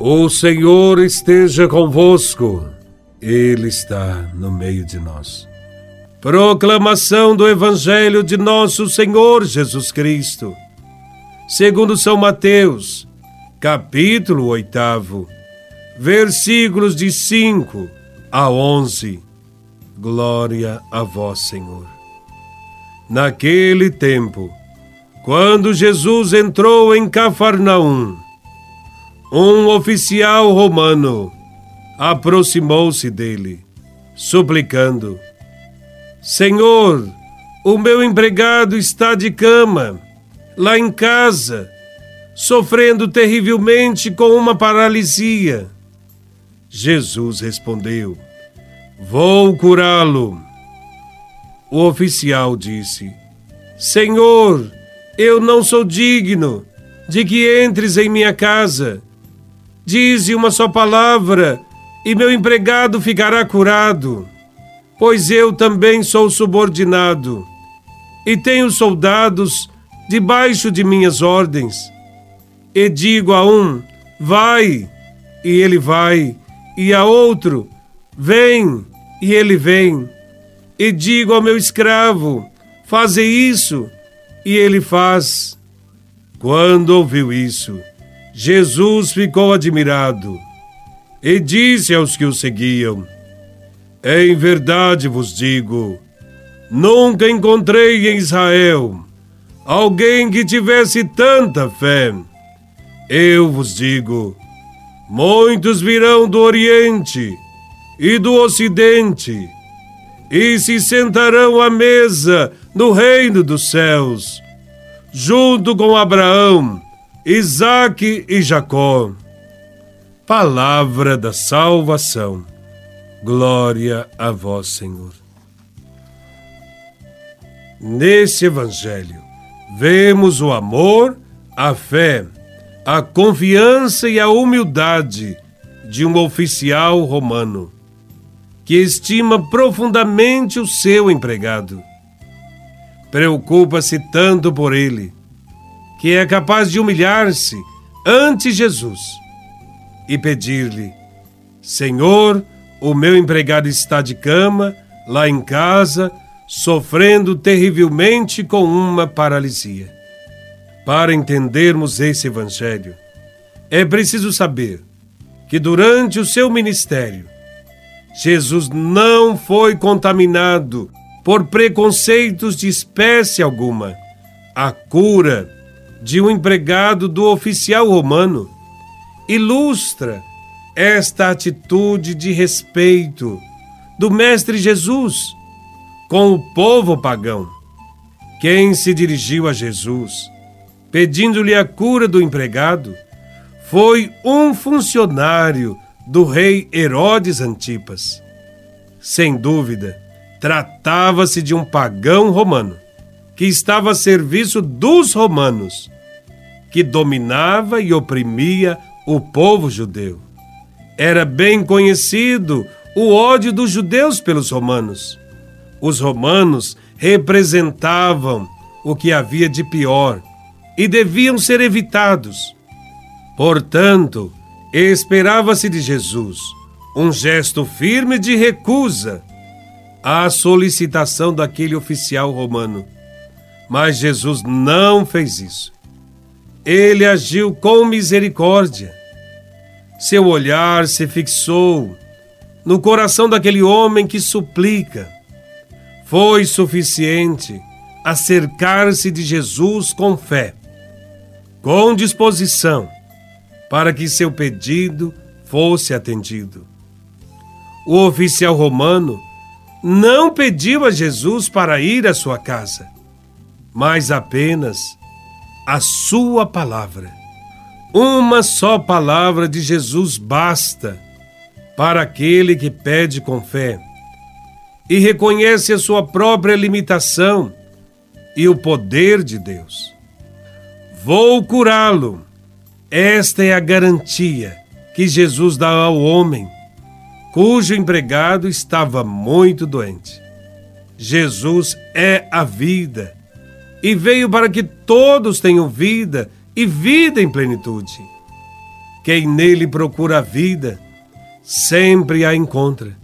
O Senhor esteja convosco, Ele está no meio de nós. Proclamação do Evangelho de Nosso Senhor Jesus Cristo, segundo São Mateus, capítulo 8, versículos de 5 a 11. Glória a Vós, Senhor. Naquele tempo, quando Jesus entrou em Cafarnaum, um oficial romano aproximou-se dele, suplicando: Senhor, o meu empregado está de cama, lá em casa, sofrendo terrivelmente com uma paralisia. Jesus respondeu: Vou curá-lo. O oficial disse: Senhor, eu não sou digno de que entres em minha casa Dize uma só palavra e meu empregado ficará curado, pois eu também sou subordinado e tenho soldados debaixo de minhas ordens. E digo a um: vai, e ele vai, e a outro: vem, e ele vem. E digo ao meu escravo: faze isso, e ele faz. Quando ouviu isso, Jesus ficou admirado e disse aos que o seguiam: Em verdade vos digo, nunca encontrei em Israel alguém que tivesse tanta fé. Eu vos digo: muitos virão do Oriente e do Ocidente e se sentarão à mesa no reino dos céus, junto com Abraão Isaac e Jacó. Palavra da salvação. Glória a vós, Senhor. Nesse Evangelho, vemos o amor, a fé, a confiança e a humildade de um oficial romano que estima profundamente o seu empregado. Preocupa-se tanto por ele que é capaz de humilhar-se ante Jesus e pedir-lhe: Senhor, o meu empregado está de cama, lá em casa, sofrendo terrivelmente com uma paralisia. Para entendermos esse evangelho, é preciso saber que durante o seu ministério, Jesus não foi contaminado por preconceitos de espécie alguma. A cura de um empregado do oficial romano ilustra esta atitude de respeito do Mestre Jesus com o povo pagão. Quem se dirigiu a Jesus pedindo-lhe a cura do empregado foi um funcionário do rei Herodes Antipas. Sem dúvida, tratava-se de um pagão romano que estava a serviço dos romanos que dominava e oprimia o povo judeu. Era bem conhecido o ódio dos judeus pelos romanos. Os romanos representavam o que havia de pior e deviam ser evitados. Portanto, esperava-se de Jesus um gesto firme de recusa à solicitação daquele oficial romano. Mas Jesus não fez isso ele agiu com misericórdia. Seu olhar se fixou no coração daquele homem que suplica. Foi suficiente acercar-se de Jesus com fé, com disposição, para que seu pedido fosse atendido. O oficial romano não pediu a Jesus para ir à sua casa, mas apenas a sua palavra. Uma só palavra de Jesus basta para aquele que pede com fé e reconhece a sua própria limitação e o poder de Deus. Vou curá-lo. Esta é a garantia que Jesus dá ao homem, cujo empregado estava muito doente. Jesus é a vida e veio para que todos tenham vida e vida em plenitude. Quem nele procura a vida, sempre a encontra.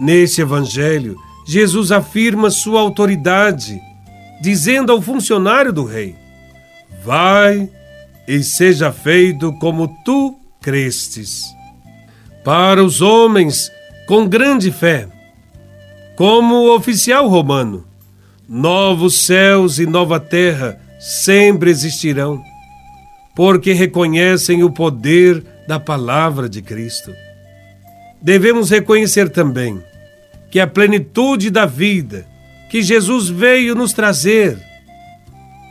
Nesse Evangelho, Jesus afirma sua autoridade, dizendo ao funcionário do rei: Vai e seja feito como tu crestes. Para os homens com grande fé, como o oficial romano, novos céus e nova terra sempre existirão, porque reconhecem o poder da palavra de Cristo. Devemos reconhecer também que a plenitude da vida que Jesus veio nos trazer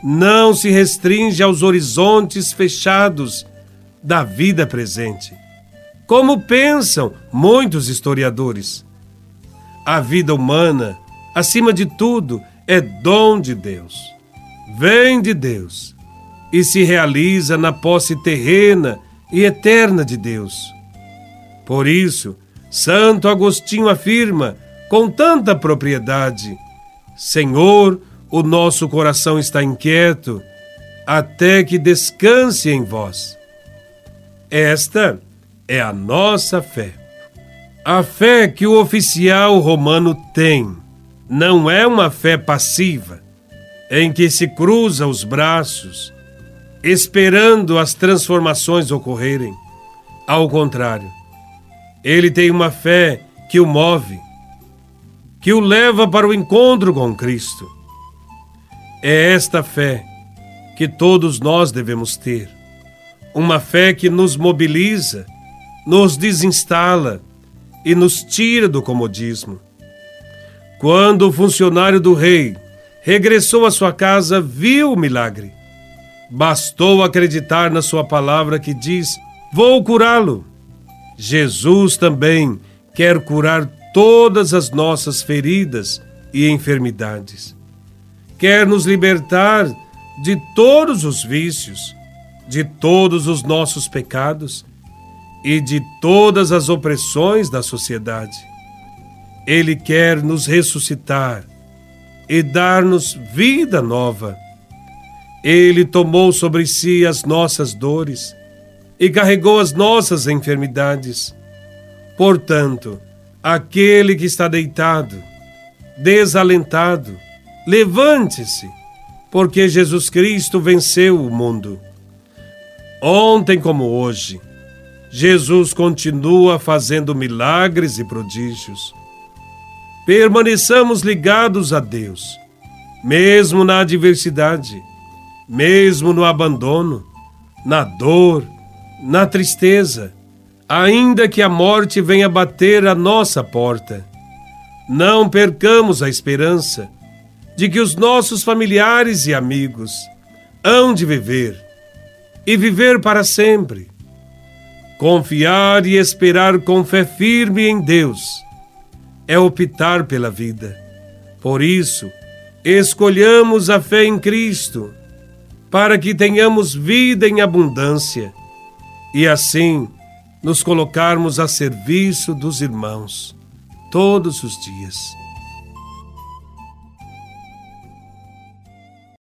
não se restringe aos horizontes fechados da vida presente, como pensam muitos historiadores. A vida humana, acima de tudo, é dom de Deus, vem de Deus e se realiza na posse terrena e eterna de Deus. Por isso, Santo Agostinho afirma com tanta propriedade: Senhor, o nosso coração está inquieto, até que descanse em vós. Esta é a nossa fé. A fé que o oficial romano tem não é uma fé passiva, em que se cruza os braços, esperando as transformações ocorrerem. Ao contrário, ele tem uma fé que o move, que o leva para o encontro com Cristo. É esta fé que todos nós devemos ter. Uma fé que nos mobiliza, nos desinstala e nos tira do comodismo. Quando o funcionário do rei regressou à sua casa, viu o milagre. Bastou acreditar na sua palavra que diz: Vou curá-lo. Jesus também quer curar todas as nossas feridas e enfermidades quer nos libertar de todos os vícios, de todos os nossos pecados e de todas as opressões da sociedade. Ele quer nos ressuscitar e dar-nos vida nova. Ele tomou sobre si as nossas dores e carregou as nossas enfermidades. Portanto, aquele que está deitado, desalentado, Levante-se, porque Jesus Cristo venceu o mundo. Ontem como hoje, Jesus continua fazendo milagres e prodígios. Permaneçamos ligados a Deus, mesmo na adversidade, mesmo no abandono, na dor, na tristeza, ainda que a morte venha bater a nossa porta. Não percamos a esperança de que os nossos familiares e amigos hão de viver e viver para sempre. Confiar e esperar com fé firme em Deus é optar pela vida. Por isso, escolhamos a fé em Cristo, para que tenhamos vida em abundância e assim nos colocarmos a serviço dos irmãos todos os dias.